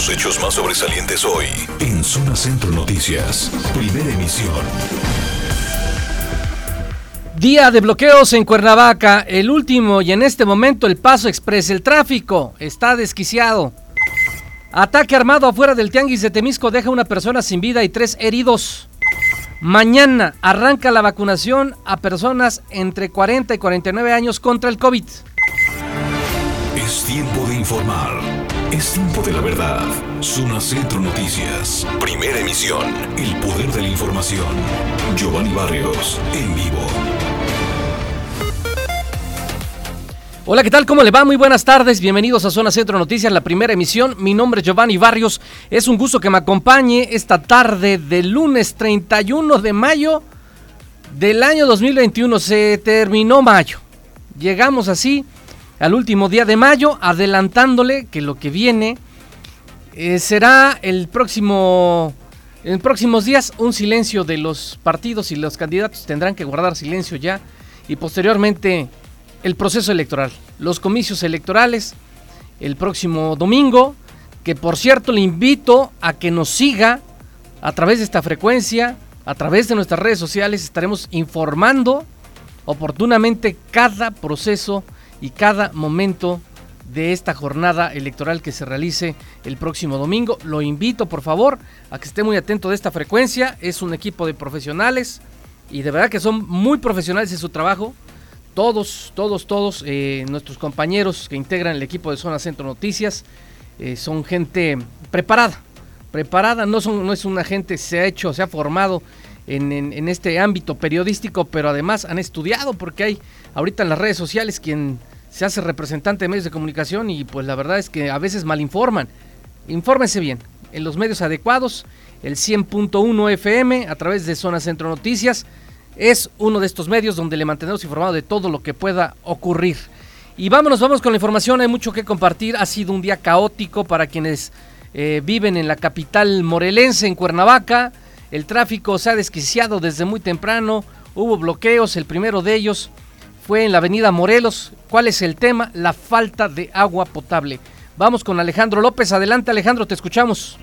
Los hechos más sobresalientes hoy en Zona Centro Noticias, primera emisión. Día de bloqueos en Cuernavaca, el último y en este momento el paso express. El tráfico está desquiciado. Ataque armado afuera del Tianguis de Temisco deja una persona sin vida y tres heridos. Mañana arranca la vacunación a personas entre 40 y 49 años contra el COVID. Es tiempo de informar. Es tiempo de la verdad. Zona Centro Noticias. Primera emisión. El poder de la información. Giovanni Barrios, en vivo. Hola, ¿qué tal? ¿Cómo le va? Muy buenas tardes. Bienvenidos a Zona Centro Noticias, la primera emisión. Mi nombre es Giovanni Barrios. Es un gusto que me acompañe esta tarde del lunes 31 de mayo del año 2021. Se terminó mayo. Llegamos así al último día de mayo, adelantándole que lo que viene eh, será el próximo, en próximos días un silencio de los partidos y los candidatos. Tendrán que guardar silencio ya y posteriormente el proceso electoral, los comicios electorales el próximo domingo, que por cierto le invito a que nos siga a través de esta frecuencia, a través de nuestras redes sociales, estaremos informando oportunamente cada proceso y cada momento de esta jornada electoral que se realice el próximo domingo. Lo invito por favor a que esté muy atento de esta frecuencia. Es un equipo de profesionales y de verdad que son muy profesionales en su trabajo. Todos, todos, todos eh, nuestros compañeros que integran el equipo de Zona Centro Noticias eh, son gente preparada, preparada, no, son, no es una gente, se ha hecho, se ha formado en, en este ámbito periodístico, pero además han estudiado porque hay ahorita en las redes sociales quien se hace representante de medios de comunicación y pues la verdad es que a veces malinforman. Infórmense bien, en los medios adecuados, el 100.1 FM a través de Zona Centro Noticias es uno de estos medios donde le mantenemos informado de todo lo que pueda ocurrir. Y vámonos, vamos con la información, hay mucho que compartir, ha sido un día caótico para quienes eh, viven en la capital morelense, en Cuernavaca, el tráfico se ha desquiciado desde muy temprano, hubo bloqueos, el primero de ellos fue en la avenida Morelos. ¿Cuál es el tema? La falta de agua potable. Vamos con Alejandro López. Adelante Alejandro, te escuchamos.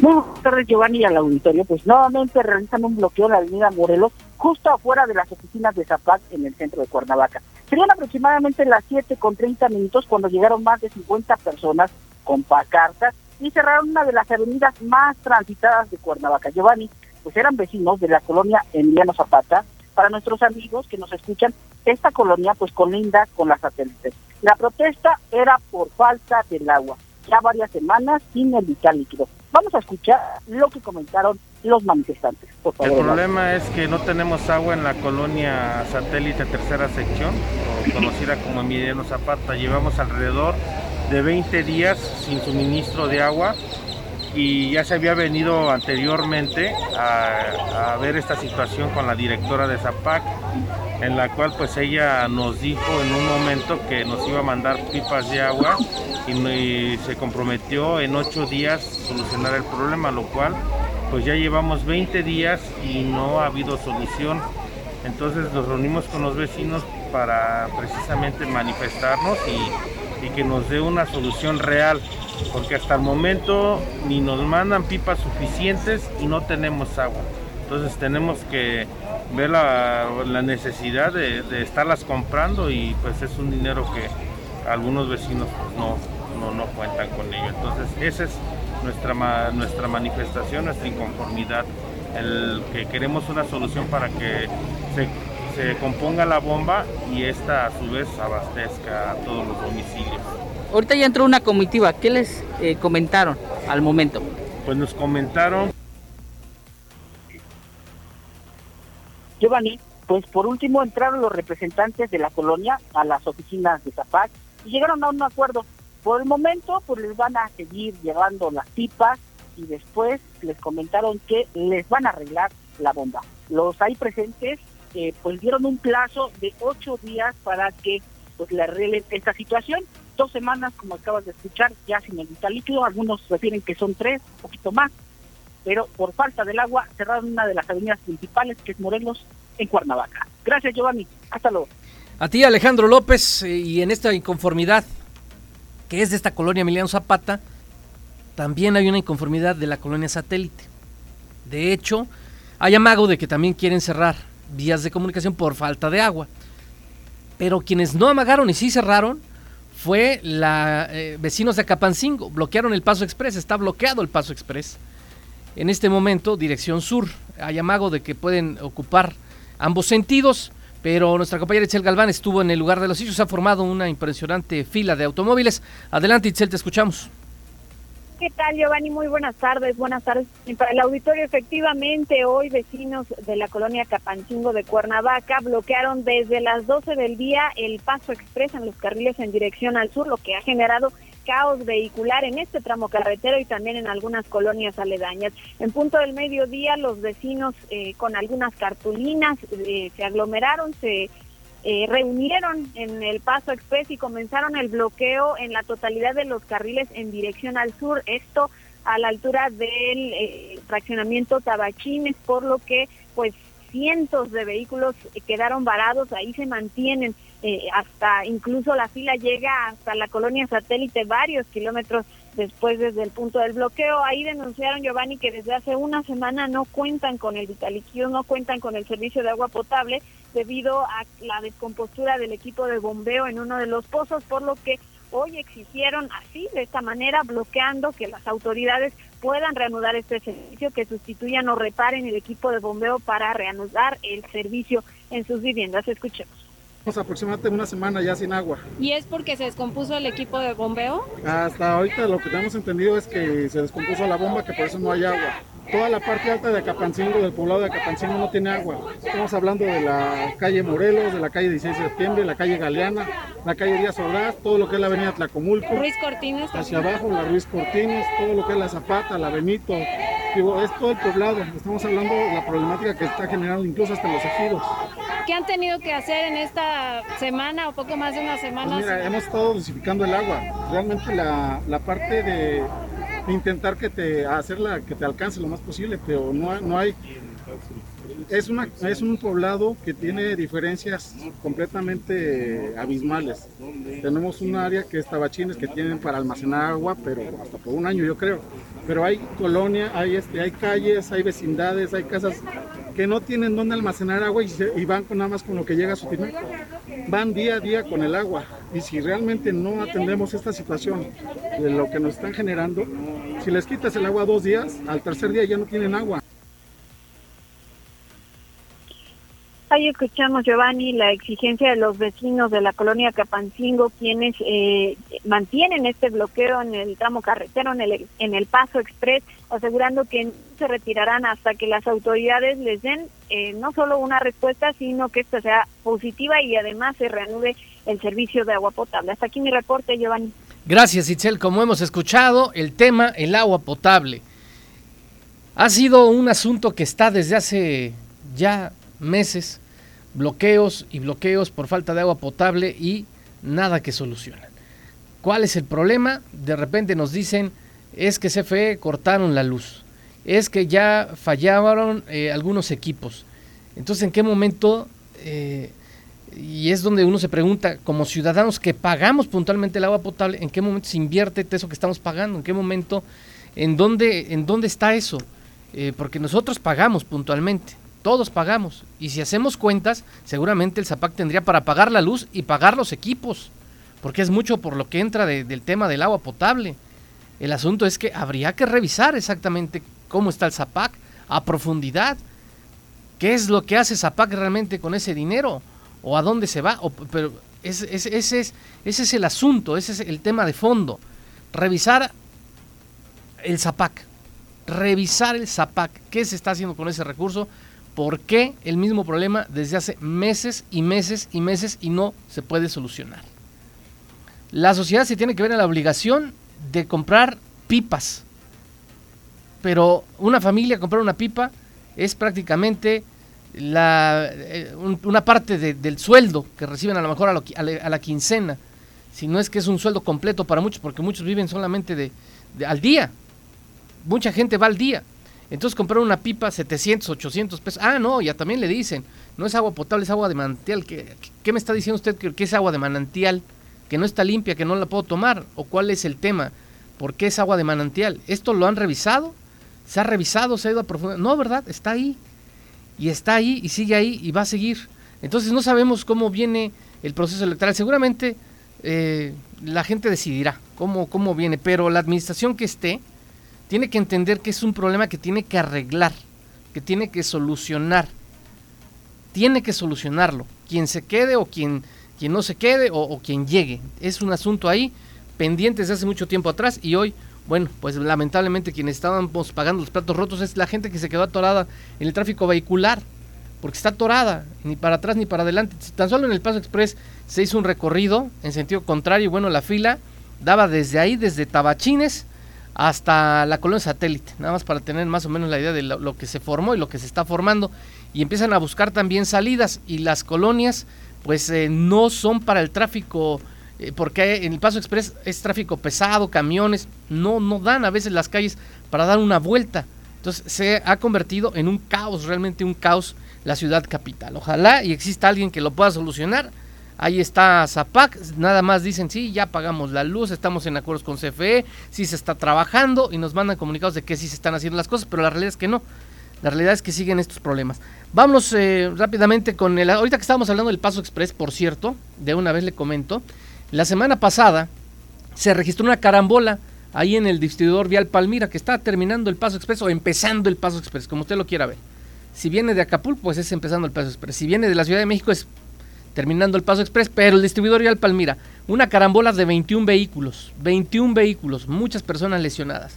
Buenas tardes Giovanni al auditorio. Pues nuevamente realizan un bloqueo en la avenida Morelos, justo afuera de las oficinas de Zapat en el centro de Cuernavaca. Serían aproximadamente las 7 con 30 minutos cuando llegaron más de 50 personas con pacartas y cerraron una de las avenidas más transitadas de Cuernavaca. Giovanni, pues eran vecinos de la colonia Emiliano Zapata, para nuestros amigos que nos escuchan, esta colonia pues colinda con las satélites. La protesta era por falta del agua, ya varias semanas sin el vital líquido. Vamos a escuchar lo que comentaron los manifestantes. el problema es que no tenemos agua en la colonia satélite tercera sección, conocida como Emiliano Zapata. Llevamos alrededor de 20 días sin suministro de agua y ya se había venido anteriormente a, ver esta situación con la directora de Zapac, en la cual pues ella nos dijo en un momento que nos iba a mandar pipas de agua y, se comprometió en ocho días solucionar el problema, lo cual pues ya llevamos 20 días y no ha habido solución. Entonces nos reunimos con los vecinos para precisamente manifestarnos y, que nos dé una solución real porque hasta el momento ni nos mandan pipas suficientes y no tenemos agua. Entonces tenemos que ver la, necesidad de, estarlas comprando y pues es un dinero que algunos vecinos pues, no, no, cuentan con ello. Entonces esa es nuestra, nuestra manifestación, nuestra inconformidad, el que queremos una solución para que se, se componga la bomba y esta a su vez abastezca a todos los domicilios. Ahorita ya entró una comitiva, ¿qué les eh, comentaron al momento? Pues nos comentaron. Giovanni, pues por último entraron los representantes de la colonia a las oficinas de Zapac y llegaron a un acuerdo. Por el momento, pues les van a seguir llevando las pipas y después les comentaron que les van a arreglar la bomba. Los ahí presentes eh, pues dieron un plazo de ocho días para que pues le arreglen esta situación dos semanas, como acabas de escuchar, ya sin el vital líquido. Algunos refieren que son tres, un poquito más. Pero por falta del agua, cerraron una de las avenidas principales, que es Morelos, en Cuernavaca. Gracias, Giovanni. Hasta luego. A ti, Alejandro López, eh, y en esta inconformidad que es de esta colonia Emiliano Zapata, también hay una inconformidad de la colonia satélite. De hecho, hay amago de que también quieren cerrar vías de comunicación por falta de agua. Pero quienes no amagaron y sí cerraron fue la eh, vecinos de Acapancingo. Bloquearon el paso express, está bloqueado el paso express. En este momento, dirección sur. Hay amago de que pueden ocupar ambos sentidos, pero nuestra compañera Itzel Galván estuvo en el lugar de los hechos. Ha formado una impresionante fila de automóviles. Adelante, Itzel, te escuchamos. ¿Qué tal, Giovanni? Muy buenas tardes. Buenas tardes para el auditorio. Efectivamente, hoy vecinos de la colonia Capanchingo de Cuernavaca bloquearon desde las 12 del día el paso express en los carriles en dirección al sur, lo que ha generado caos vehicular en este tramo carretero y también en algunas colonias aledañas. En punto del mediodía, los vecinos eh, con algunas cartulinas eh, se aglomeraron, se eh, reunieron en el Paso Express y comenzaron el bloqueo en la totalidad de los carriles en dirección al sur. Esto a la altura del eh, fraccionamiento Tabachines, por lo que pues cientos de vehículos quedaron varados, ahí se mantienen eh, hasta incluso la fila llega hasta la colonia satélite varios kilómetros después desde el punto del bloqueo. Ahí denunciaron, Giovanni, que desde hace una semana no cuentan con el Vitaliquio, no cuentan con el servicio de agua potable debido a la descompostura del equipo de bombeo en uno de los pozos, por lo que hoy exigieron así, de esta manera, bloqueando que las autoridades puedan reanudar este servicio, que sustituyan o reparen el equipo de bombeo para reanudar el servicio en sus viviendas. Escuchemos aproximadamente una semana ya sin agua. ¿Y es porque se descompuso el equipo de bombeo? Hasta ahorita lo que tenemos entendido es que se descompuso la bomba, que por eso no hay agua. Toda la parte alta de Acapancingo, del poblado de Acapancingo, no tiene agua. Estamos hablando de la calle Morelos, de la calle 16 de septiembre, la calle Galeana, la calle Díaz Ordaz, todo lo que es la avenida Tlacomulco. Ruiz Cortines. Hacia abajo, la Ruiz Cortines, todo lo que es la Zapata, la Benito. Digo, es todo el poblado. Estamos hablando de la problemática que está generando incluso hasta los ejidos. ¿Qué han tenido que hacer en esta semana o poco más de una semana? Pues mira, hemos estado dosificando el agua. Realmente la, la parte de intentar que te hacerla que te alcance lo más posible, pero no, no hay es, una, es un poblado que tiene diferencias completamente abismales. Tenemos un área que es Tabachines que tienen para almacenar agua, pero hasta por un año yo creo. Pero hay colonia, hay, este, hay calles, hay vecindades, hay casas que no tienen dónde almacenar agua y, van con, nada más con lo que llega a su final. Van día a día con el agua. Y si realmente no atendemos esta situación de lo que nos están generando, si les quitas el agua dos días, al tercer día ya no tienen agua. Ahí escuchamos, Giovanni, la exigencia de los vecinos de la colonia Capancingo, quienes eh, mantienen este bloqueo en el tramo carretero, en el, en el Paso Express, asegurando que se retirarán hasta que las autoridades les den eh, no solo una respuesta, sino que esta sea positiva y además se reanude el servicio de agua potable. Hasta aquí mi reporte, Giovanni. Gracias, Itzel. Como hemos escuchado, el tema, el agua potable, ha sido un asunto que está desde hace ya meses, bloqueos y bloqueos por falta de agua potable y nada que solucionan. ¿Cuál es el problema? De repente nos dicen, es que CFE cortaron la luz, es que ya fallaron eh, algunos equipos. Entonces, ¿en qué momento? Eh, y es donde uno se pregunta, como ciudadanos que pagamos puntualmente el agua potable, ¿en qué momento se invierte eso que estamos pagando? ¿En qué momento? ¿En dónde, en dónde está eso? Eh, porque nosotros pagamos puntualmente. Todos pagamos. Y si hacemos cuentas, seguramente el ZAPAC tendría para pagar la luz y pagar los equipos. Porque es mucho por lo que entra del tema del agua potable. El asunto es que habría que revisar exactamente cómo está el ZAPAC a profundidad. ¿Qué es lo que hace ZAPAC realmente con ese dinero? ¿O a dónde se va? pero ese, es, ese es el asunto, ese es el tema de fondo. Revisar el ZAPAC. Revisar el ZAPAC. ¿Qué se está haciendo con ese recurso? ¿Por qué el mismo problema desde hace meses y meses y meses y no se puede solucionar? La sociedad se tiene que ver en la obligación de comprar pipas. Pero una familia comprar una pipa es prácticamente la, eh, una parte del sueldo que reciben a lo mejor a, la, quincena. Si no es que es un sueldo completo para muchos, porque muchos viven solamente de, al día. Mucha gente va al día. Entonces comprar una pipa 700, 800 pesos. Ah, no, ya también le dicen, no es agua potable, es agua de manantial. ¿Qué, qué me está diciendo usted que, es agua de manantial? Que no está limpia, que no la puedo tomar. ¿O cuál es el tema? porque es agua de manantial. ¿Esto lo han revisado? ¿Se ha revisado? ¿Se ha ido a profundidad? No, ¿verdad? Está ahí. Y está ahí y sigue ahí y va a seguir. Entonces no sabemos cómo viene el proceso electoral. Seguramente eh, la gente decidirá cómo, cómo viene, pero la administración que esté tiene que entender que es un problema que tiene que arreglar, que tiene que solucionar. Tiene que solucionarlo. Quien se quede o quien, no se quede o, o quien llegue. Es un asunto ahí pendiente desde hace mucho tiempo atrás y hoy bueno, pues lamentablemente quienes estábamos pagando los platos rotos es la gente que se quedó atorada en el tráfico vehicular, porque está atorada, ni para atrás ni para adelante. Tan solo en el Paso Express se hizo un recorrido en sentido contrario, y bueno, la fila daba desde ahí, desde Tabachines hasta la colonia satélite, nada más para tener más o menos la idea de lo, que se formó y lo que se está formando. Y empiezan a buscar también salidas y las colonias pues eh, no son para el tráfico, eh, porque en el Paso Express es tráfico pesado, camiones, no, no dan a veces las calles para dar una vuelta. Entonces se ha convertido en un caos, realmente un caos la ciudad capital. Ojalá y exista alguien que lo pueda solucionar Ahí está Zapac, nada más dicen, sí, ya pagamos la luz, estamos en acuerdos con CFE, sí se está trabajando y nos mandan comunicados de que sí se están haciendo las cosas, pero la realidad es que no. La realidad es que siguen estos problemas. Vamos eh, rápidamente con el... Ahorita que estábamos hablando del Paso Express, por cierto, de una vez le comento, la semana pasada se registró una carambola ahí en el distribuidor Vial Palmira, que está terminando el Paso Express o empezando el Paso Express, como usted lo quiera ver. Si viene de Acapulco, pues es empezando el Paso Express. Si viene de la Ciudad de México, es terminando el Paso Express, pero el distribuidor Vial Palmira, una carambola de 21 vehículos, 21 vehículos, muchas personas lesionadas.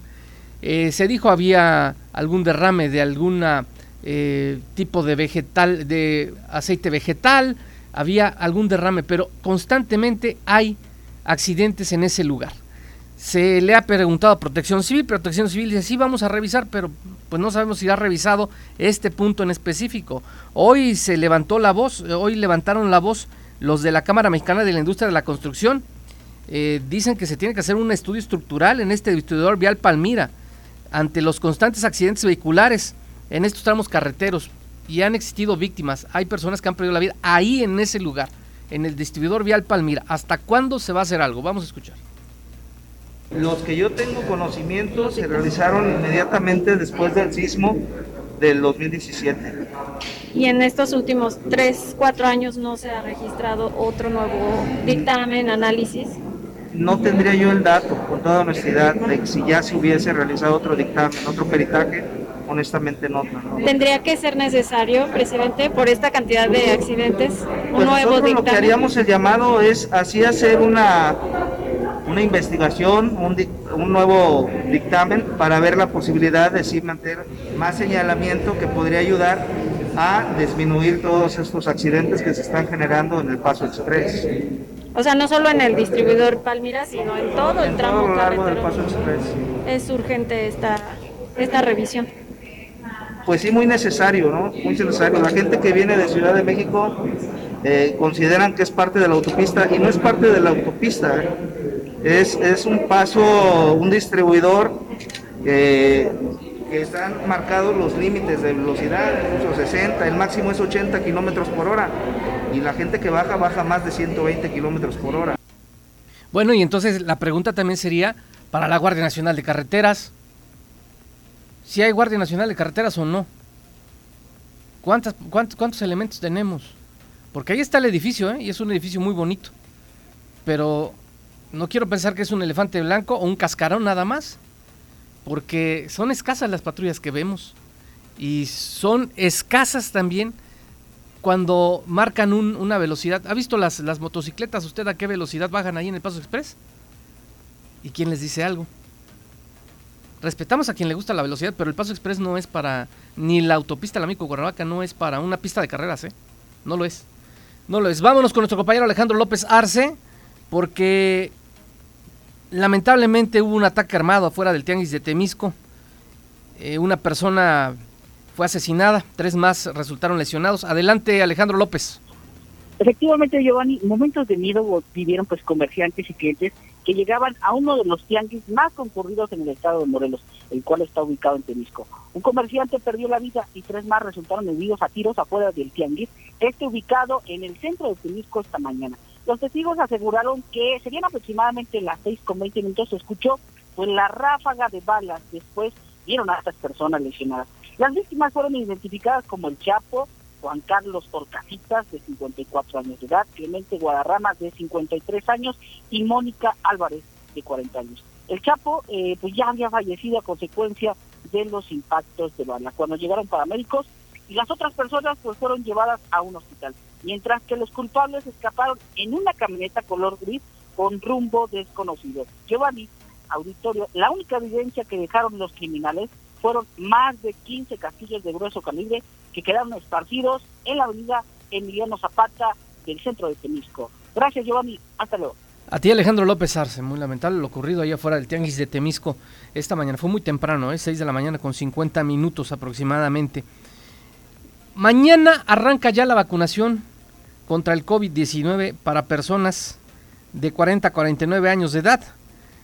Eh, se dijo había algún derrame de alguna eh, tipo de vegetal, de aceite vegetal, había algún derrame, pero constantemente hay accidentes en ese lugar. Se le ha preguntado a Protección Civil, Protección Civil dice, sí, vamos a revisar, pero pues no sabemos si ha revisado este punto en específico. Hoy se levantó la voz, hoy levantaron la voz los de la Cámara Mexicana de la Industria de la Construcción. Eh, dicen que se tiene que hacer un estudio estructural en este distribuidor vial Palmira ante los constantes accidentes vehiculares en estos tramos carreteros y han existido víctimas. Hay personas que han perdido la vida ahí en ese lugar, en el distribuidor vial Palmira. ¿Hasta cuándo se va a hacer algo? Vamos a escuchar. Los que yo tengo conocimiento se realizaron inmediatamente después del sismo del 2017. Y en estos últimos 3, 4 años no se ha registrado otro nuevo dictamen, análisis. No tendría yo el dato, con toda honestidad, de que si ya se hubiese realizado otro dictamen, otro peritaje, honestamente no. ¿Tendría que ser necesario, presidente, por esta cantidad de accidentes, un pues nuevo dictamen? Lo que haríamos el llamado es así hacer una una investigación, un, un, nuevo dictamen para ver la posibilidad de sí mantener más señalamiento que podría ayudar a disminuir todos estos accidentes que se están generando en el Paso Express. O sea, no solo en el distribuidor Palmira, sino en todo el tramo todo lo largo del. Paso Express. Es urgente esta, esta revisión. Pues sí, muy necesario, ¿no? Muy necesario. La gente que viene de Ciudad de México eh, consideran que es parte de la autopista y no es parte de la autopista. ¿eh? Es, es un paso, un distribuidor eh, que están marcados los límites de velocidad, incluso 60, el máximo es 80 kilómetros por hora y la gente que baja baja más de 120 kilómetros por hora. Bueno, y entonces la pregunta también sería para la Guardia Nacional de Carreteras, si hay Guardia Nacional de Carreteras o no. ¿Cuántas, cuántos, ¿Cuántos elementos tenemos? Porque ahí está el edificio, ¿eh? y es un edificio muy bonito. Pero no quiero pensar que es un elefante blanco o un cascarón nada más. Porque son escasas las patrullas que vemos. Y son escasas también cuando marcan un- una velocidad. ¿Ha visto las, las motocicletas? ¿Usted a qué velocidad bajan ahí en el Paso Express? ¿Y quién les dice algo? Respetamos a quien le gusta la velocidad, pero el Paso Express no es para, ni la autopista La Mico Cuernavaca no es para una pista de carreras, ¿eh? No lo es. No lo es. Vámonos con nuestro compañero Alejandro López Arce, porque lamentablemente hubo un ataque armado afuera del Tianguis de Temisco. Eh, una persona fue asesinada, tres más resultaron lesionados. Adelante, Alejandro López. Efectivamente, Giovanni, momentos de miedo vivieron pues comerciantes y clientes que llegaban a uno de los tianguis más concurridos en el estado de Morelos, el cual está ubicado en Temisco. Un comerciante perdió la vida y tres más resultaron heridos a tiros afuera del tianguis, este ubicado en el centro de Temisco esta mañana. Los testigos aseguraron que serían aproximadamente las seis con 20 minutos, se escuchó pues la ráfaga de balas después vieron a estas personas lesionadas. Las víctimas fueron identificadas como el Chapo, Juan Carlos Torcasitas, de 54 años de edad, Clemente Guadarrama, de 53 años, y Mónica Álvarez, de 40 años. El Chapo eh, pues ya había fallecido a consecuencia de los impactos de bala. Cuando llegaron paramédicos y las otras personas pues fueron llevadas a un hospital, mientras que los culpables escaparon en una camioneta color gris con rumbo desconocido. Giovanni, auditorio, la única evidencia que dejaron los criminales fueron más de 15 castillos de grueso calibre que quedaron esparcidos en la avenida Emiliano Zapata del centro de Temisco. Gracias, Giovanni. Hasta luego. A ti Alejandro López Arce, muy lamentable lo ocurrido allá afuera del Tianguis de Temisco esta mañana. Fue muy temprano, ¿eh? 6 de la mañana con 50 minutos aproximadamente. Mañana arranca ya la vacunación contra el COVID-19 para personas de 40 a 49 años de edad.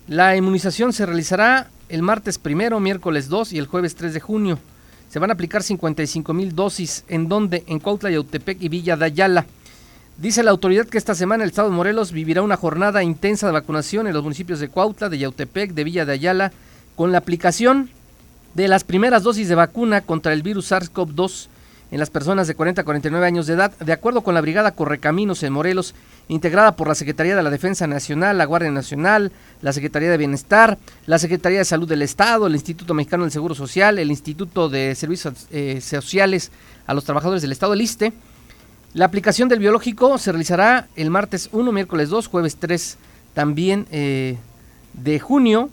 La inmunización se realizará el martes primero, miércoles 2 y el jueves 3 de junio. Se van a aplicar 55 mil dosis. ¿En donde En Cuautla, Yautepec y Villa de Ayala. Dice la autoridad que esta semana el estado de Morelos vivirá una jornada intensa de vacunación en los municipios de Cuautla, de Yautepec, de Villa de Ayala, con la aplicación de las primeras dosis de vacuna contra el virus SARS-CoV-2 en las personas de 40 a 49 años de edad, de acuerdo con la Brigada Correcaminos en Morelos, integrada por la Secretaría de la Defensa Nacional, la Guardia Nacional, la Secretaría de Bienestar, la Secretaría de Salud del Estado, el Instituto Mexicano del Seguro Social, el Instituto de Servicios eh, Sociales a los Trabajadores del Estado, el ISTE, la aplicación del biológico se realizará el martes 1, miércoles 2, jueves 3 también eh, de junio.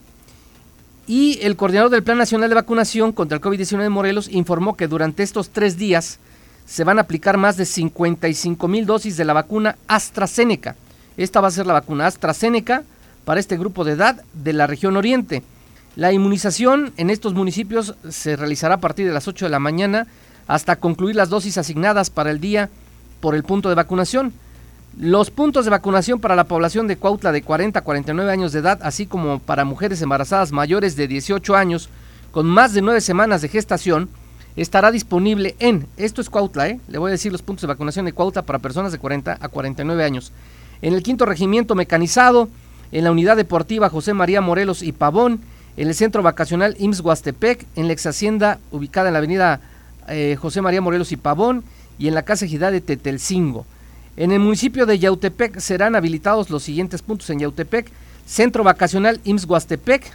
Y el coordinador del Plan Nacional de Vacunación contra el COVID-19 de Morelos informó que durante estos tres días se van a aplicar más de 55 mil dosis de la vacuna AstraZeneca. Esta va a ser la vacuna AstraZeneca para este grupo de edad de la región oriente. La inmunización en estos municipios se realizará a partir de las 8 de la mañana hasta concluir las dosis asignadas para el día por el punto de vacunación. Los puntos de vacunación para la población de Cuautla de 40 a 49 años de edad, así como para mujeres embarazadas mayores de 18 años con más de 9 semanas de gestación, estará disponible en, esto es Cuautla, ¿eh? le voy a decir los puntos de vacunación de Cuautla para personas de 40 a 49 años. En el quinto regimiento mecanizado, en la unidad deportiva José María Morelos y Pavón, en el centro vacacional IMSS Huastepec, en la ex hacienda ubicada en la avenida eh, José María Morelos y Pavón, y en la Casa Ejidal de Tetelcingo. En el municipio de Yautepec serán habilitados los siguientes puntos en Yautepec, Centro Vacacional IMSS Huastepec,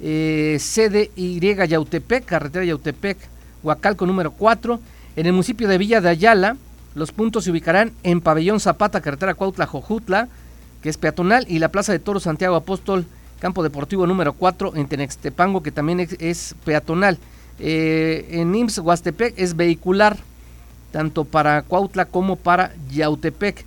eh, CDY Yautepec, Carretera Yautepec, Huacalco número 4. En el municipio de Villa de Ayala, los puntos se ubicarán en Pabellón Zapata, Carretera Cuautla Jojutla, que es peatonal, y la Plaza de Toro Santiago Apóstol, Campo Deportivo número 4, en Tenextepango, que también es, peatonal. Eh, en IMSS Huastepec es vehicular tanto para Cuautla como para Yautepec.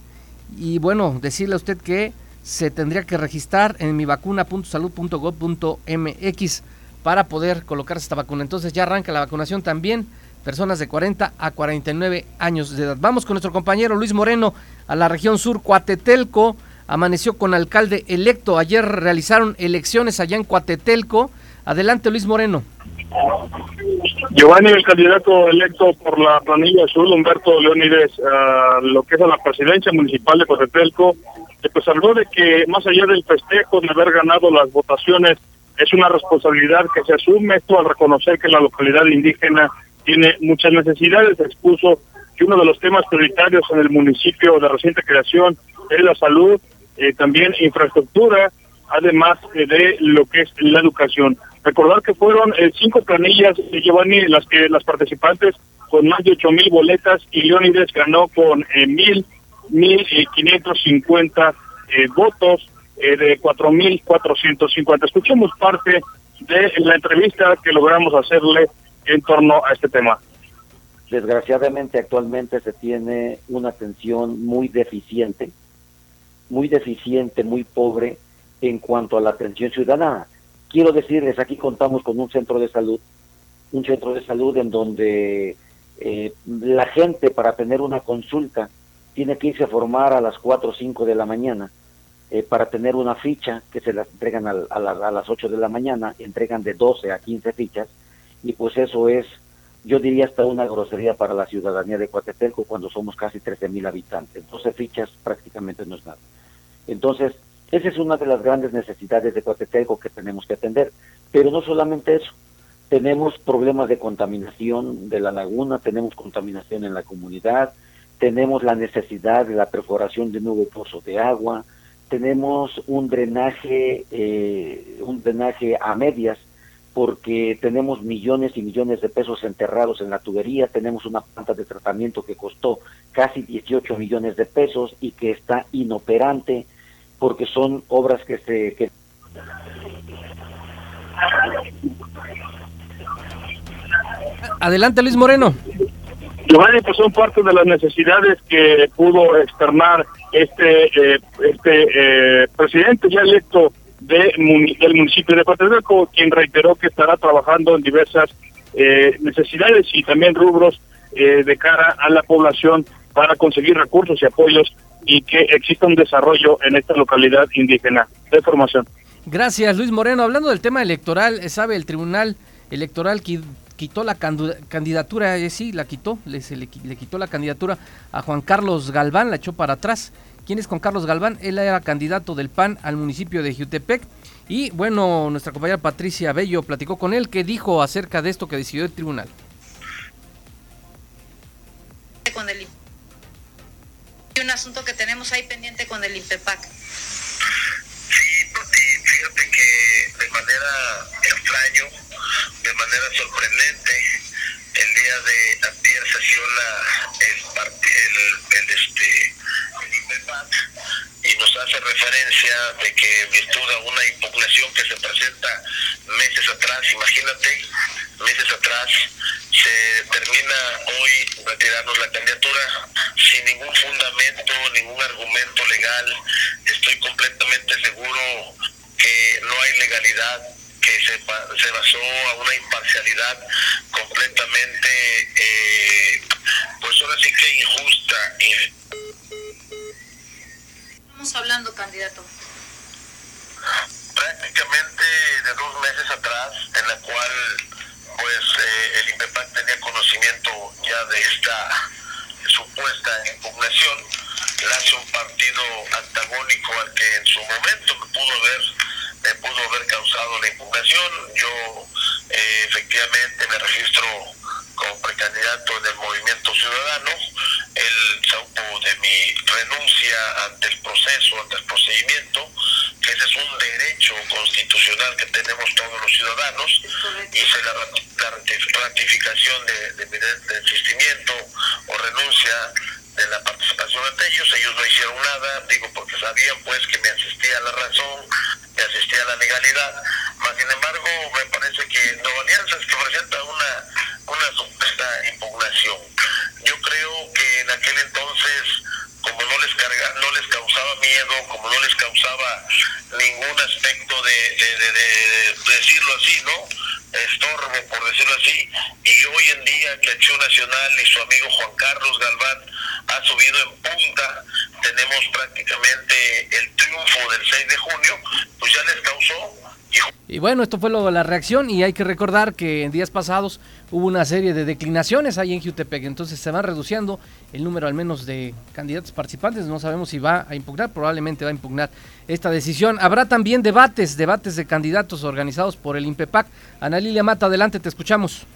Y bueno, decirle a usted que se tendría que registrar en mi vacuna.salud.gov.mx para poder colocarse esta vacuna. Entonces ya arranca la vacunación también, personas de 40 a 49 años de edad. Vamos con nuestro compañero Luis Moreno a la región sur, Cuatetelco. Amaneció con alcalde electo. Ayer realizaron elecciones allá en Cuatetelco. Adelante Luis Moreno. Giovanni, el candidato electo por la planilla azul, Humberto Leónides, a lo que es a la presidencia municipal de Cotetelco, pues habló de que más allá del festejo de haber ganado las votaciones, es una responsabilidad que se asume esto al reconocer que la localidad indígena tiene muchas necesidades. Expuso que uno de los temas prioritarios en el municipio de reciente creación es la salud, eh, también infraestructura, además de lo que es la educación. Recordar que fueron eh, cinco planillas, eh, Giovanni, las que las participantes con más de ocho mil boletas y Leónides ganó con eh, mil, mil quinientos cincuenta votos de cuatro mil cuatrocientos cincuenta. Escuchemos parte de la entrevista que logramos hacerle en torno a este tema. Desgraciadamente actualmente se tiene una atención muy deficiente, muy deficiente, muy pobre en cuanto a la atención ciudadana quiero decirles, aquí contamos con un centro de salud, un centro de salud en donde eh, la gente para tener una consulta tiene que irse a formar a las 4 o 5 de la mañana eh, para tener una ficha que se la entregan a, a, a, las 8 de la mañana, entregan de 12 a 15 fichas y pues eso es, yo diría hasta una grosería para la ciudadanía de Coatetelco cuando somos casi 13 mil habitantes. 12 fichas prácticamente no es nada. Entonces, Esa es una de las grandes necesidades de Coatetelco que tenemos que atender. Pero no solamente eso, tenemos problemas de contaminación de la laguna, tenemos contaminación en la comunidad, tenemos la necesidad de la perforación de nuevo pozo de agua, tenemos un drenaje, eh, un drenaje a medias, porque tenemos millones y millones de pesos enterrados en la tubería, tenemos una planta de tratamiento que costó casi 18 millones de pesos y que está inoperante, porque son obras que se... Que... Adelante Luis Moreno. Giovanni, pues son parte de las necesidades que pudo externar este eh, este eh, presidente ya electo de, del municipio de Paterbeco, quien reiteró que estará trabajando en diversas eh, necesidades y también rubros de cara a la población para conseguir recursos y apoyos y que exista un desarrollo en esta localidad indígena. De formación. Gracias, Luis Moreno. Hablando del tema electoral, sabe el Tribunal Electoral que quitó la candidatura, eh, sí, la quitó, le, le, quitó la candidatura a Juan Carlos Galván, la echó para atrás. ¿Quién es Juan Carlos Galván? Él era candidato del PAN al municipio de Jutepec. Y bueno, nuestra compañera Patricia Bello platicó con él. ¿Qué dijo acerca de esto que decidió el tribunal? Con el, un asunto que tenemos ahí pendiente con el INPEPAC. Sí, fíjate que de manera extraño de manera sorprendente. El día de ayer sesión el, el, el, este, el y nos hace referencia de que en virtud de una impugnación que se presenta meses atrás, imagínate, meses atrás, se termina hoy retirarnos la candidatura Estoy completamente seguro que no hay legalidad que se, se basó a una imparcialidad completamente, eh, pues ahora sí que injusta. Estamos hablando, candidato. Prácticamente de dos meses atrás, en la cual pues eh, el IPEPAC tenía conocimiento ya de esta supuesta impugnación, hace un partido antagónico al que en su momento pudo haber pudo haber causado la impugnación. Yo eh, efectivamente me registro como precandidato del Movimiento Ciudadano. El saupo de mi renuncia ante el proceso, ante el procedimiento, que ese es un derecho constitucional que tenemos todos los ciudadanos, hice la, ratificación de, de mi desistimiento o renuncia de la participación ante ellos, ellos no hicieron nada, digo porque sabían pues que me asistía a la razón, me asistía a la legalidad, más sin embargo me parece que Nueva Alianza es que presenta una, una supuesta impugnación. Yo creo que en aquel entonces, como no les carga, no les causaba miedo, como no les causaba ningún aspecto de decirlo así, ¿no? estorbo, por decirlo así, y hoy en día que Acción Nacional y su amigo Juan Carlos Galván ha subido en punta, tenemos prácticamente el triunfo del 6 de junio, pues ya les causó y bueno, esto fue lo, la reacción y hay que recordar que en días pasados hubo una serie de declinaciones ahí en Jutepec, entonces se va reduciendo el número al menos de candidatos participantes, no sabemos si va a impugnar, probablemente va a impugnar esta decisión. Habrá también debates, debates de candidatos organizados por el INPEPAC. Ana Lilia Mata, adelante, te escuchamos.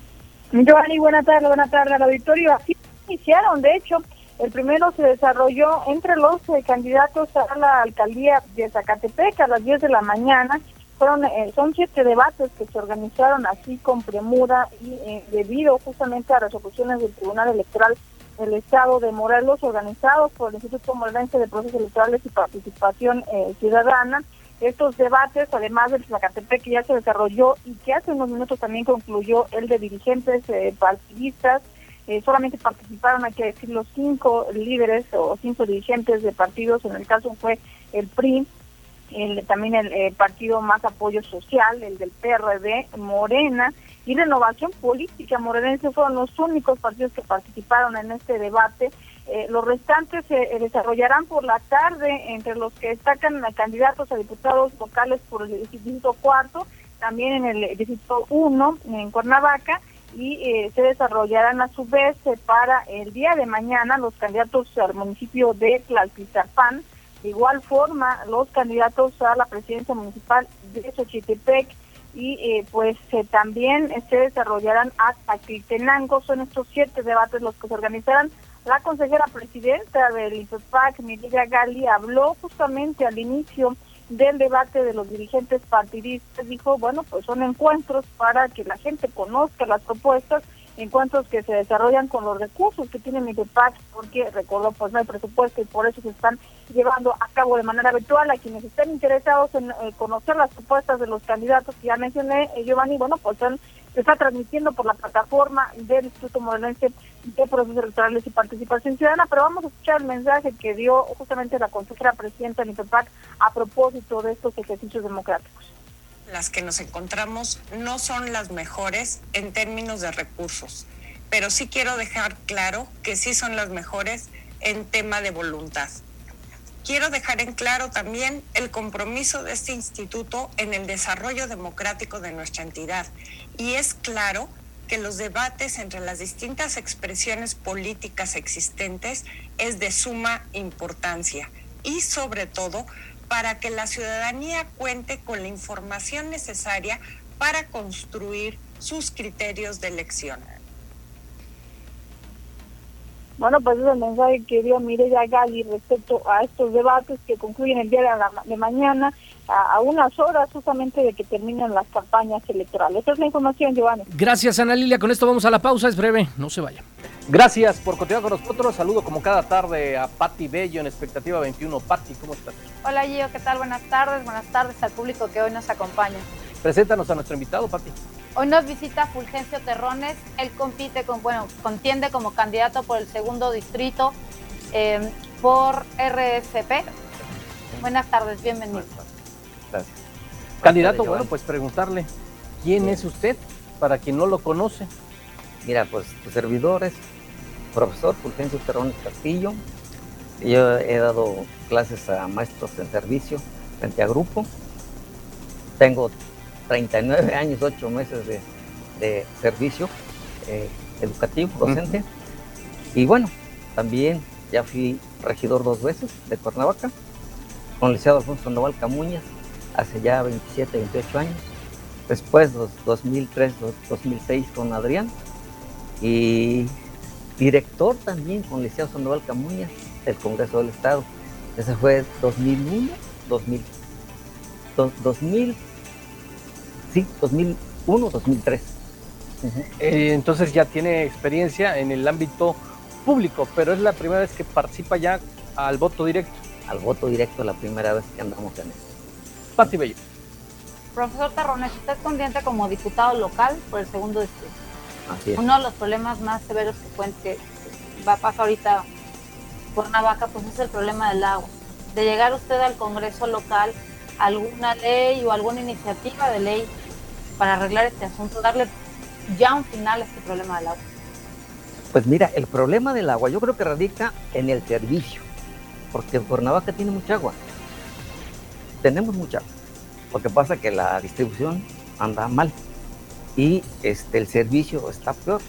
Giovanni, buena tarde, buena tarde al auditorio. Así iniciaron, de hecho, el primero se desarrolló entre los eh, candidatos a la alcaldía de Zacatepec a las 10 de la mañana fueron eh, son siete debates que se organizaron así con premura y eh, debido justamente a resoluciones del Tribunal Electoral del Estado de Morelos organizados por el Instituto Morelense de Procesos Electorales y Participación Ciudadana. Estos debates, además del Zacatepec que ya se desarrolló y que hace unos minutos también concluyó el de dirigentes partidistas, solamente participaron, hay que decir, los cinco líderes o cinco dirigentes de partidos, en el caso fue el PRI, el, también el eh, partido más apoyo social, el del PRD, Morena y Renovación Política Morenense fueron los únicos partidos que participaron en este debate. Eh, los restantes se eh, desarrollarán por la tarde, entre los que destacan candidatos a diputados locales por el distrito cuarto, también en el distrito 1 en Cuernavaca, y se desarrollarán a su vez para el día de mañana los candidatos al municipio de Tlaltizapán, De igual forma, los candidatos a la presidencia municipal de Xochitepec y eh, pues eh, también se desarrollarán hasta Quiltenango. Son estos siete debates los que se organizarán. La consejera presidenta del IPEPAC, Miriam Gali, habló justamente al inicio del debate de los dirigentes partidistas. Dijo, bueno, pues son encuentros para que la gente conozca las propuestas encuentros que se desarrollan con los recursos que tiene IPEPAC, porque recordó pues no hay presupuesto y por eso se están llevando a cabo de manera virtual a quienes estén interesados en eh, conocer las propuestas de los candidatos que ya mencioné, eh, Giovanni, bueno, pues se está transmitiendo por la plataforma del Instituto Modelense de Procesos Electorales y Participación Ciudadana, pero vamos a escuchar el mensaje que dio justamente la consejera presidenta de IPEPAC a propósito de estos ejercicios democráticos las que nos encontramos no son las mejores en términos de recursos, pero sí quiero dejar claro que sí son las mejores en tema de voluntad. Quiero dejar en claro también el compromiso de este instituto en el desarrollo democrático de nuestra entidad. Y es claro que los debates entre las distintas expresiones políticas existentes es de suma importancia y sobre todo para que la ciudadanía cuente con la información necesaria para construir sus criterios de elección. Bueno, pues es el mensaje que dio Mireya Gali respecto a estos debates que concluyen el día de, mañana, a, unas horas justamente de que terminen las campañas electorales. Esa es la información, Giovanni. Gracias, Ana Lilia. Con esto vamos a la pausa, es breve, no se vaya. Gracias por continuar con nosotros. Saludo como cada tarde a Patti Bello en Expectativa 21. Patti, ¿cómo estás? Hola Gio, ¿qué tal? Buenas tardes. Buenas tardes al público que hoy nos acompaña. Preséntanos a nuestro invitado, Patti. Hoy nos visita Fulgencio Terrones. Él compite con, bueno, contiende como candidato por el segundo distrito em, por RSP. Buenas tardes, bienvenido. Gracias. Candidato, bueno, pues preguntarle, ¿quién es usted? Para quien no lo conoce. Mira, pues tus servidores, profesor Fulgencio Terrones Castillo. Yo he dado clases a maestros en servicio frente a grupo. Tengo 39 años, 8 meses de, servicio eh, educativo, docente. Y bueno, también ya fui regidor dos veces de Cuernavaca, con el licenciado Alfonso Noval Camuñas, hace ya 27, 28 años. Después, 2003, 2006 con Adrián. Y director también con licenciado Sandoval Camuñas del Congreso del Estado. Ese fue 2001, 2000, 2000 Sí, 2001, 2003. Eh, entonces ya tiene experiencia en el ámbito público, pero es la primera vez que participa ya al voto directo. Al voto directo, la primera vez que andamos en eso. Pati Bello. Profesor Tarrones, usted es consciente como diputado local por el segundo distrito. Así es. Uno de los problemas más severos que, que va a pasar ahorita por Navaca, pues es el problema del agua. De llegar usted al Congreso local, alguna ley o alguna iniciativa de ley para arreglar este asunto, darle ya un final a este problema del agua? Pues mira, el problema del agua yo creo que radica en el servicio, porque Cuernavaca tiene mucha agua. Tenemos mucha agua. Lo que pasa es que la distribución anda mal y este, el servicio está peor.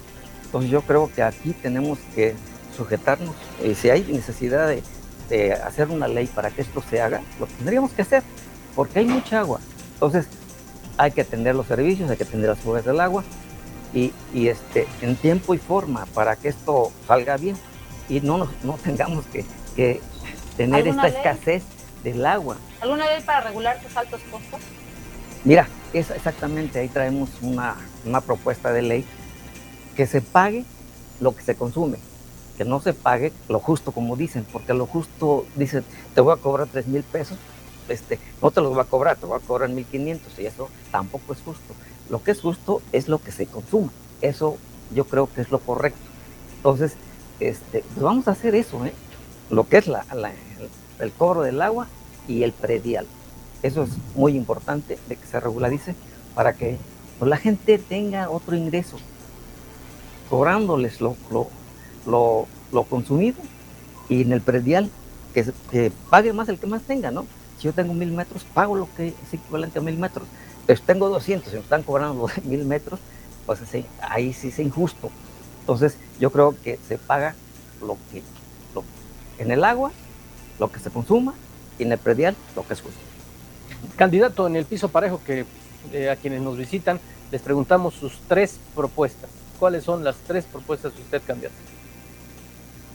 Entonces yo creo que aquí tenemos que sujetarnos. Y si hay necesidad de, de hacer una ley para que esto se haga, lo tendríamos que hacer, porque hay mucha agua. Entonces, hay que atender los servicios, hay que atender las fugas del agua y, este, en tiempo y forma para que esto salga bien y no, no tengamos que, tener esta escasez del agua. ¿Alguna ley para regular estos altos costos? Mira, es exactamente, ahí traemos una, una propuesta de ley que se pague lo que se consume, que no se pague lo justo como dicen, porque lo justo dicen, te voy a cobrar 3 mil pesos, este, no te los va a cobrar, te va a cobrar 1500 y eso tampoco es justo. Lo que es justo es lo que se consuma. Eso yo creo que es lo correcto. Entonces, este, pues vamos a hacer eso, ¿eh? lo que es la, el, cobro del agua y el predial. Eso es muy importante de que se regularice para que pues, la gente tenga otro ingreso, cobrándoles lo, lo, lo, consumido y en el predial que, que pague más el que más tenga, ¿no? Si yo tengo mil metros, pago lo que es equivalente a mil metros. Pero tengo 200 y me están cobrando mil metros, pues ahí sí es injusto. Entonces, yo creo que se paga lo que, en el agua, lo que se consuma y en el predial lo que es justo. Candidato, en el piso parejo que eh, a quienes nos visitan les preguntamos sus tres propuestas. ¿Cuáles son las tres propuestas de usted, candidato?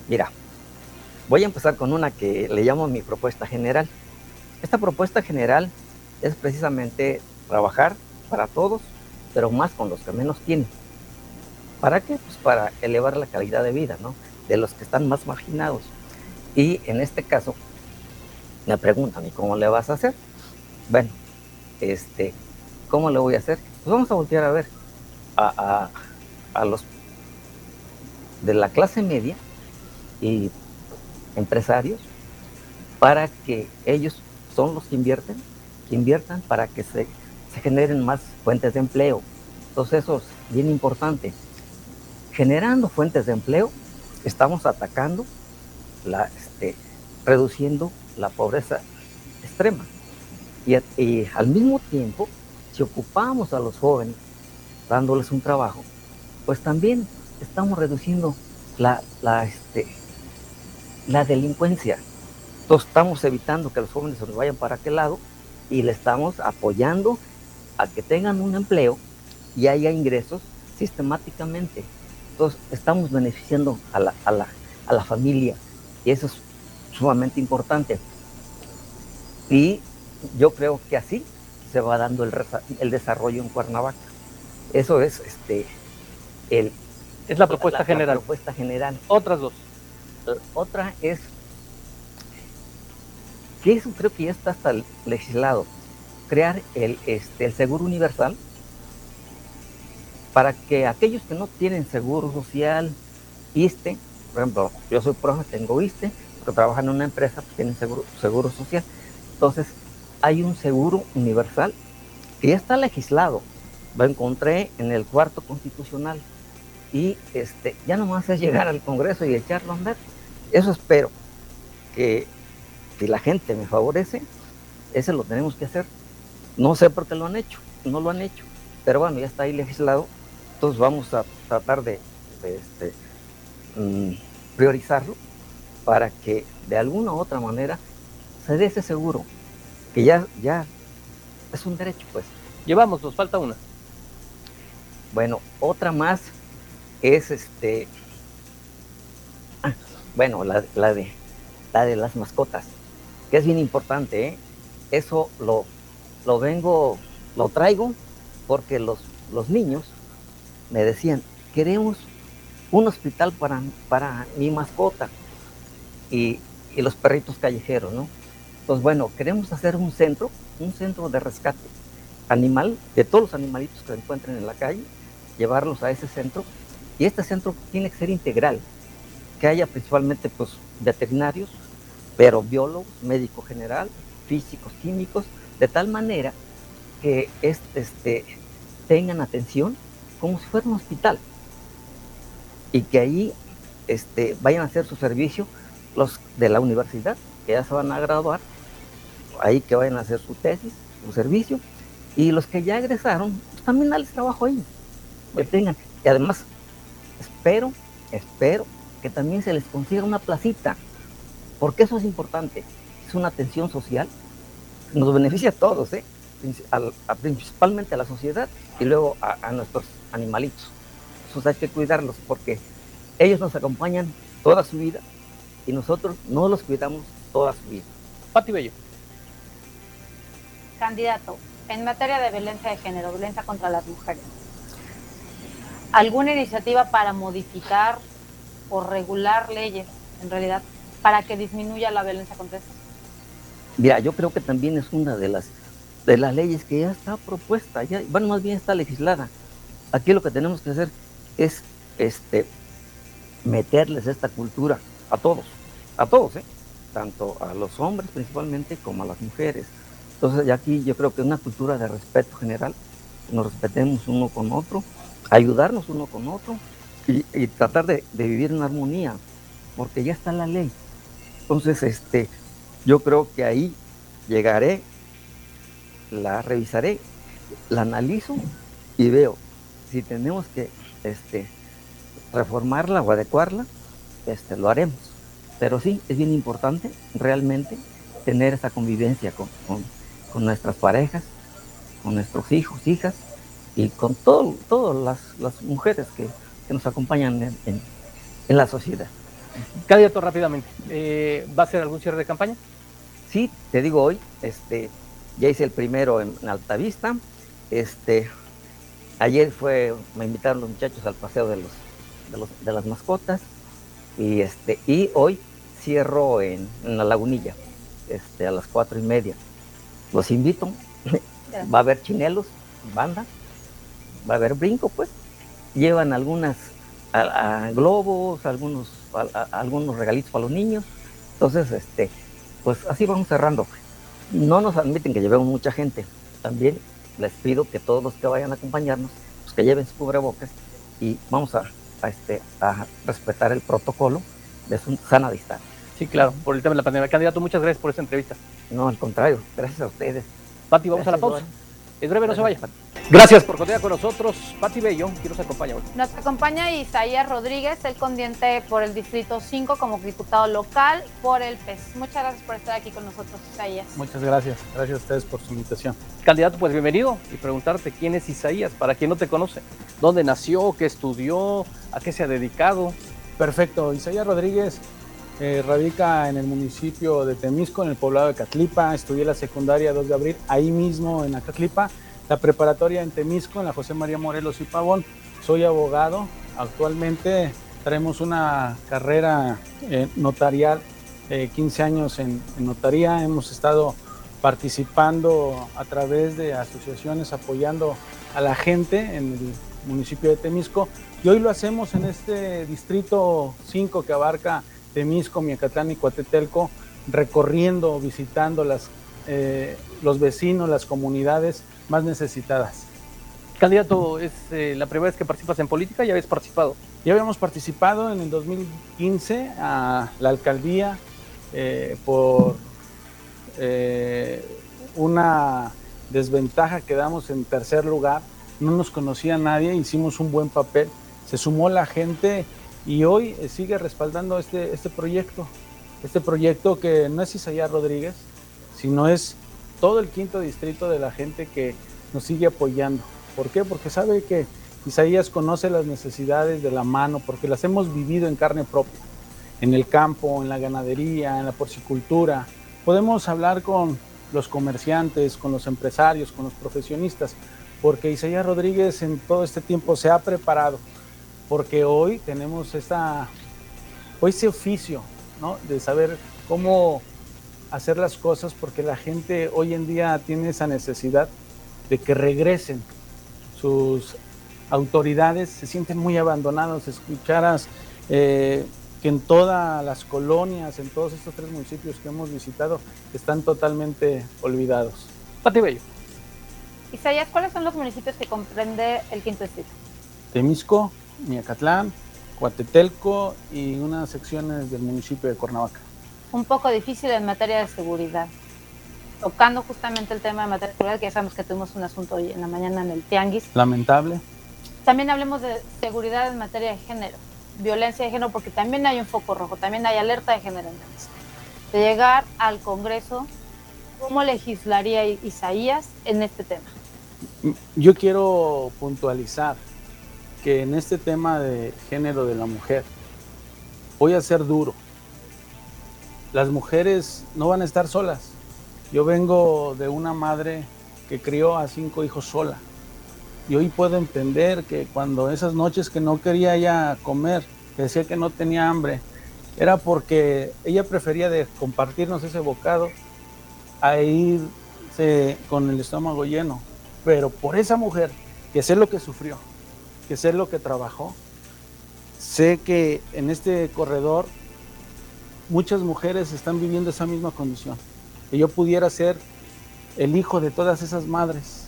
Mira, voy a empezar con una que le llamo mi propuesta general. Esta propuesta general es precisamente trabajar para todos, pero más con los que menos tienen. ¿Para qué? Pues para elevar la calidad de vida, ¿no? De los que están más marginados. Y en este caso, me preguntan, ¿y cómo le vas a hacer? Bueno, este, ¿cómo le voy a hacer? Pues vamos a voltear a ver a, a los de la clase media y empresarios para que ellos son los que invierten, que inviertan para que se, se generen más fuentes de empleo. Entonces eso es bien importante. Generando fuentes de empleo, estamos atacando, la, reduciendo la pobreza extrema. Y, y, al mismo tiempo, si ocupamos a los jóvenes dándoles un trabajo, pues también estamos reduciendo la, la, este, la delincuencia. Entonces estamos evitando que los jóvenes se vayan para aquel lado y le estamos apoyando a que tengan un empleo y haya ingresos sistemáticamente. Entonces estamos beneficiando a la, a la, a la familia y eso es sumamente importante. Y yo creo que así se va dando el, el desarrollo en Cuernavaca. Eso es este el es la propuesta la, general. La propuesta general. Otras dos. Otra es que eso creo que ya está hasta legislado, crear el, este, el seguro universal para que aquellos que no tienen seguro social, ISTE, por ejemplo, yo soy profe, tengo ISTE, pero trabajo en una empresa, pues tienen seguro, social. Entonces, hay un seguro universal que ya está legislado. Lo encontré en el cuarto constitucional y este, ya nomás es llegar al Congreso y echarlo a andar. Eso espero que si la gente me favorece, ese lo tenemos que hacer. No sé por qué lo han hecho, no lo han hecho, pero bueno, ya está ahí legislado, entonces vamos a tratar de, de este, mm, priorizarlo para que de alguna u otra manera se dé ese seguro, que ya, ya es un derecho, pues. Llevamos, nos falta una. Bueno, otra más es este, ah, bueno, la, la, de, la de las mascotas, que es bien importante, ¿eh? Eso lo, lo vengo, lo traigo porque los, los niños me decían, queremos un hospital para, para mi mascota y, los perritos callejeros, ¿no? Pues bueno, queremos hacer un centro, un centro de rescate animal, de todos los animalitos que se encuentren en la calle, llevarlos a ese centro. Y este centro tiene que ser integral, que haya principalmente pues, veterinarios, pero biólogos, médico general, físicos, químicos, de tal manera que este, este, tengan atención como si fuera un hospital y que ahí este, vayan a hacer su servicio los de la universidad, que ya se van a graduar, ahí que vayan a hacer su tesis, su servicio, y los que ya egresaron, pues también darles trabajo ahí, que tengan. Y además, espero, espero que también se les consiga una placita, porque eso es importante, es una atención social, nos beneficia a todos, ¿eh? a, a, principalmente a la sociedad y luego a, a nuestros animalitos. Entonces hay que cuidarlos porque ellos nos acompañan toda su vida y nosotros no los cuidamos toda su vida. Pati Bello. Candidato, en materia de violencia de género, violencia contra las mujeres, ¿alguna iniciativa para modificar o regular leyes, en realidad, para que disminuya la violencia contra estas? Mira, yo creo que también es una de las de las leyes que ya está propuesta, ya, bueno, más bien está legislada. Aquí lo que tenemos que hacer es este meterles esta cultura a todos, a todos, ¿eh? tanto a los hombres principalmente como a las mujeres. Entonces, aquí yo creo que una cultura de respeto general, nos respetemos uno con otro, ayudarnos uno con otro y, y tratar de, de, vivir en armonía, porque ya está la ley. Entonces, este, yo creo que ahí llegaré, la revisaré, la analizo y veo si tenemos que este, reformarla o adecuarla, este, lo haremos. Pero sí, es bien importante realmente tener esa convivencia con, nuestras parejas, con nuestros hijos, hijas y con todo, todas las, mujeres que, nos acompañan en, la sociedad. Candidato, rápidamente, eh, ¿va a ser algún cierre de campaña? Sí, te digo hoy, este, ya hice el primero en, Altavista, este, ayer fue, me invitaron los muchachos al paseo de, los, de, las mascotas y, este, y hoy cierro en, la lagunilla este, a las cuatro y media. Los invito, va a haber chinelos, banda, va a haber brinco, pues. Llevan algunas globos, algunos, algunos regalitos para los niños. Entonces, este, pues así vamos cerrando. No nos admiten que llevemos mucha gente. También les pido que todos los que vayan a acompañarnos, pues que lleven su cubrebocas y vamos a, este, a respetar el protocolo de su sana distancia. Sí, claro, por el tema de la pandemia. Candidato, muchas gracias por esta entrevista. No, al contrario, gracias a ustedes. Pati, vamos a la pausa. Es breve, no se vaya. Gracias por continuar con nosotros. Pati Bello, ¿quién nos acompaña hoy? Nos acompaña Isaías Rodríguez, el condiente por el Distrito 5 como diputado local por el PES. Muchas gracias por estar aquí con nosotros, Isaías. Muchas gracias. Gracias a ustedes por su invitación. Candidato, pues bienvenido y preguntarte quién es Isaías, para quien no te conoce. ¿Dónde nació? ¿Qué estudió? ¿A qué se ha dedicado? Perfecto. Isaías Rodríguez eh, radica en el municipio de Temisco, en el poblado de Catlipa. Estudié la secundaria 2 de abril ahí mismo en Acatlipa. La preparatoria en Temisco, en la José María Morelos y Pavón. Soy abogado. Actualmente traemos una carrera eh, notarial, 15 eh, años en, en notaría. Hemos estado participando a través de asociaciones apoyando a la gente en el municipio de Temisco. Y hoy lo hacemos en este distrito 5 que abarca Temisco, Miacatlán y Coatetelco, recorriendo, visitando las, eh, los vecinos, las comunidades más necesitadas. Candidato, ¿es eh, la primera vez que participas en política? ¿Ya habías participado? Ya habíamos participado en el 2015 a la alcaldía eh, por una desventaja, quedamos en tercer lugar, no nos conocía nadie, hicimos un buen papel, se sumó la gente y hoy eh, sigue respaldando este, este proyecto, este proyecto que no es Isaías Rodríguez, sino es todo el quinto distrito de la gente que nos sigue apoyando. ¿Por qué? Porque sabe que Isaías conoce las necesidades de la mano, porque las hemos vivido en carne propia, en el campo, en la ganadería, en la porcicultura. Podemos hablar con los comerciantes, con los empresarios, con los profesionistas, porque Isaías Rodríguez en todo este tiempo se ha preparado porque hoy tenemos esta, hoy ese oficio, ¿no? De saber cómo hacer las cosas, porque la gente hoy en día tiene esa necesidad de que regresen sus autoridades, se sienten muy abandonados, escucharas eh, que en todas las colonias, en todos estos tres municipios que hemos visitado, están totalmente olvidados. Pati Bello. Isaías, ¿cuáles son los municipios que comprende el quinto distrito? Temisco, Miacatlán, Coatetelco y unas secciones del municipio de Cuernavaca. Un poco difícil en materia de seguridad. Tocando justamente el tema de materia de seguridad, que ya sabemos que tuvimos un asunto hoy en la mañana en el Tianguis. Lamentable. También hablemos de seguridad en materia de género, violencia de género, porque también hay un foco rojo, también hay alerta de género. De llegar al Congreso, ¿cómo legislaría Isaías en este tema? Yo quiero puntualizar que en este tema de género de la mujer voy a ser duro. Las mujeres no van a estar solas. Yo vengo de una madre que crió a cinco hijos sola. Y hoy puedo entender que cuando esas noches que no quería ella comer, que decía que no tenía hambre, era porque ella prefería de compartirnos ese bocado a irse con el estómago lleno. Pero por esa mujer, que sé lo que sufrió, que sé lo que trabajó. Sé que en este corredor muchas mujeres están viviendo esa misma condición. Que yo pudiera ser el hijo de todas esas madres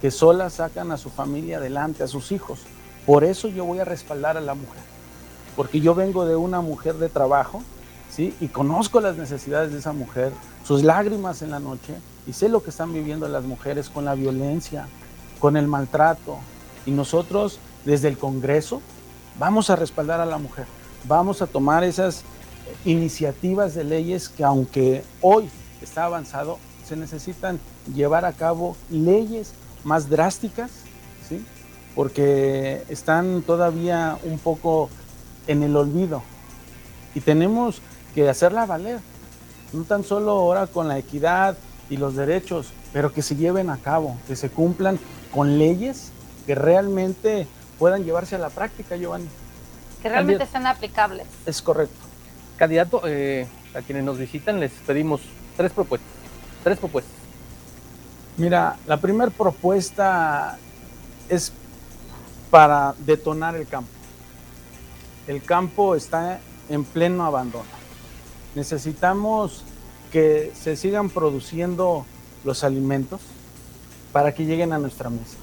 que solas sacan a su familia adelante, a sus hijos. Por eso yo voy a respaldar a la mujer. Porque yo vengo de una mujer de trabajo, ¿sí? Y conozco las necesidades de esa mujer, sus lágrimas en la noche, y sé lo que están viviendo las mujeres con la violencia, con el maltrato. Y nosotros desde el Congreso, vamos a respaldar a la mujer, vamos a tomar esas iniciativas de leyes que aunque hoy está avanzado, se necesitan llevar a cabo leyes más drásticas, ¿sí? porque están todavía un poco en el olvido y tenemos que hacerla valer, no tan solo ahora con la equidad y los derechos, pero que se lleven a cabo, que se cumplan con leyes que realmente puedan llevarse a la práctica, Giovanni. Que realmente sean aplicables. Es correcto. Candidato, eh, a quienes nos visitan les pedimos tres propuestas. Tres propuestas. Mira, la primera propuesta es para detonar el campo. El campo está en pleno abandono. Necesitamos que se sigan produciendo los alimentos para que lleguen a nuestra mesa.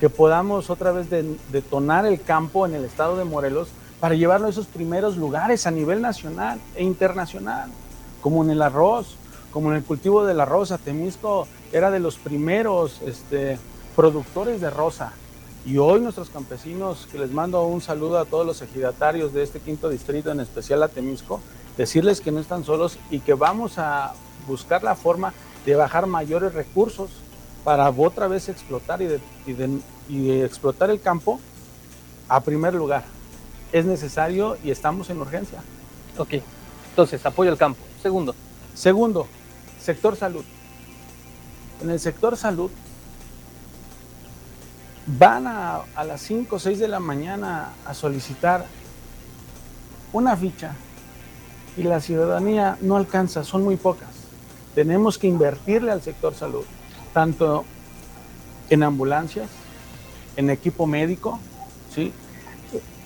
Que podamos otra vez detonar el campo en el estado de Morelos para llevarlo a esos primeros lugares a nivel nacional e internacional, como en el arroz, como en el cultivo del arroz. Temisco era de los primeros este, productores de rosa. Y hoy nuestros campesinos, que les mando un saludo a todos los ejidatarios de este quinto distrito, en especial a Temisco, decirles que no están solos y que vamos a buscar la forma de bajar mayores recursos para otra vez explotar y, y explotar el campo a primer lugar es necesario y estamos en urgencia. Ok, entonces apoyo al campo. Segundo. Segundo, sector salud. En el sector salud van a, a las 5 o 6 de la mañana a solicitar una ficha y la ciudadanía no alcanza, son muy pocas. Tenemos que invertirle al sector salud, tanto en ambulancias, en equipo médico, ¿sí?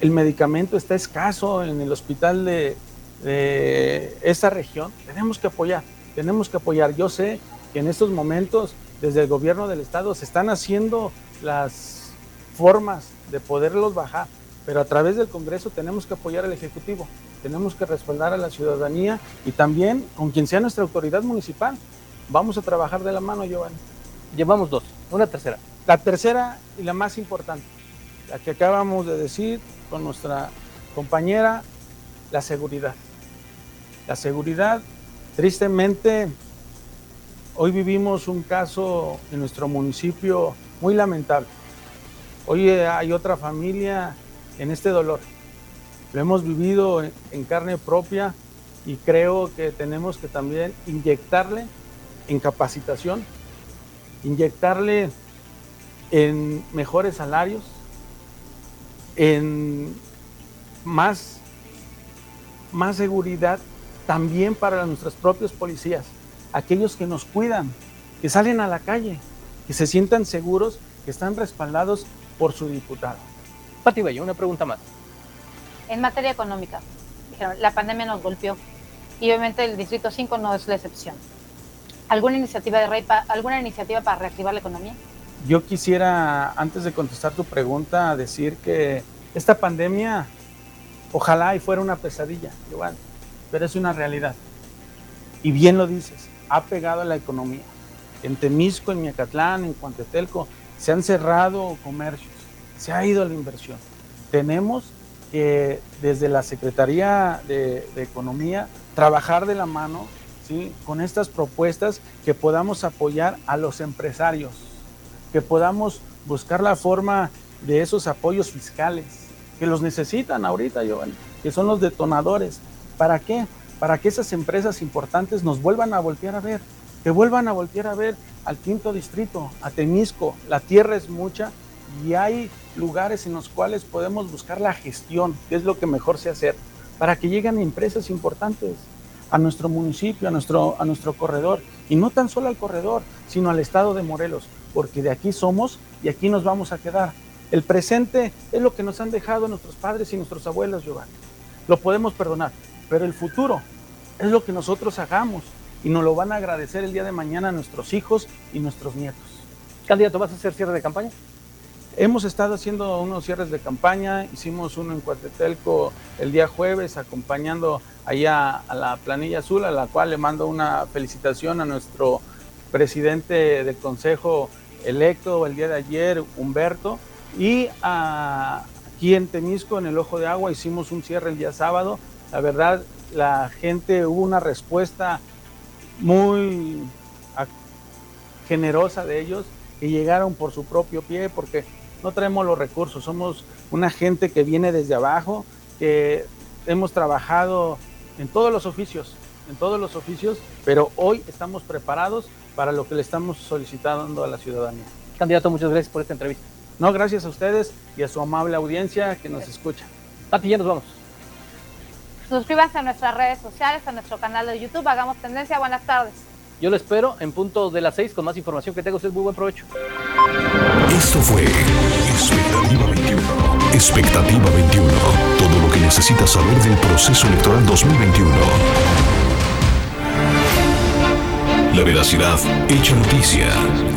el medicamento está escaso en el hospital de, esa región, tenemos que apoyar, tenemos que apoyar. Yo sé que en estos momentos desde el gobierno del estado se están haciendo las formas de poderlos bajar, pero a través del Congreso tenemos que apoyar al Ejecutivo, tenemos que respaldar a la ciudadanía y también con quien sea nuestra autoridad municipal. Vamos a trabajar de la mano, Giovanni. Llevamos dos, una tercera. La tercera y la más importante, la que acabamos de decir, con nuestra compañera, la seguridad. La seguridad, tristemente, hoy vivimos un caso en nuestro municipio muy lamentable. Hoy hay otra familia en este dolor. Lo hemos vivido en carne propia y creo que tenemos que también inyectarle en capacitación, inyectarle en mejores salarios, en más, más seguridad también para nuestros propios policías, aquellos que nos cuidan, que salen a la calle, que se sientan seguros, que están respaldados por su diputado. Pati Bello, una pregunta más. En materia económica, la pandemia nos golpeó y obviamente el Distrito 5 no es la excepción. ¿Alguna iniciativa, de ¿Alguna iniciativa para reactivar la economía? Yo quisiera, antes de contestar tu pregunta, decir que esta pandemia, ojalá y fuera una pesadilla, igual, pero es una realidad. Y bien lo dices, ha pegado a la economía. En Temisco, en Miacatlán, en Cuantetelco, se han cerrado comercios, se ha ido la inversión. Tenemos que desde la Secretaría de, de Economía trabajar de la mano ¿sí? con estas propuestas que podamos apoyar a los empresarios que podamos buscar la forma de esos apoyos fiscales, que los necesitan ahorita, Giovanni, que son los detonadores. ¿Para qué? Para que esas empresas importantes nos vuelvan a voltear a ver, que vuelvan a voltear a ver al quinto distrito, a Temisco. La tierra es mucha y hay lugares en los cuales podemos buscar la gestión, que es lo que mejor sé hacer, para que lleguen empresas importantes a nuestro municipio, a nuestro, a nuestro corredor, y no tan solo al corredor, sino al estado de Morelos porque de aquí somos y aquí nos vamos a quedar. El presente es lo que nos han dejado nuestros padres y nuestros abuelos, Giovanni. Lo podemos perdonar, pero el futuro es lo que nosotros hagamos y nos lo van a agradecer el día de mañana nuestros hijos y nuestros nietos. Candidato, ¿vas a hacer cierre de campaña? Hemos estado haciendo unos cierres de campaña, hicimos uno en Cuatetelco el día jueves, acompañando allá a la planilla azul, a la cual le mando una felicitación a nuestro presidente del Consejo electo el día de ayer, Humberto, y aquí en Temisco, en el Ojo de Agua, hicimos un cierre el día sábado. La verdad, la gente hubo una respuesta muy generosa de ellos y llegaron por su propio pie porque no traemos los recursos, somos una gente que viene desde abajo, que hemos trabajado en todos los oficios, en todos los oficios, pero hoy estamos preparados para lo que le estamos solicitando a la ciudadanía. Candidato, muchas gracias por esta entrevista. No, gracias a ustedes y a su amable audiencia que nos escucha. Pati, ya nos vamos. Suscríbanse a nuestras redes sociales, a nuestro canal de YouTube. Hagamos tendencia. Buenas tardes. Yo lo espero en punto de las 6 con más información que tenga usted. Muy buen provecho. Esto fue Expectativa 21. Expectativa 21. Todo lo que necesitas saber del proceso electoral 2021. La veracidad hecha noticia.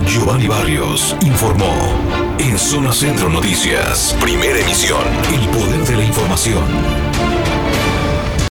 Giovanni Barrios informó. En Zona Centro Noticias. Primera emisión. El poder de la información.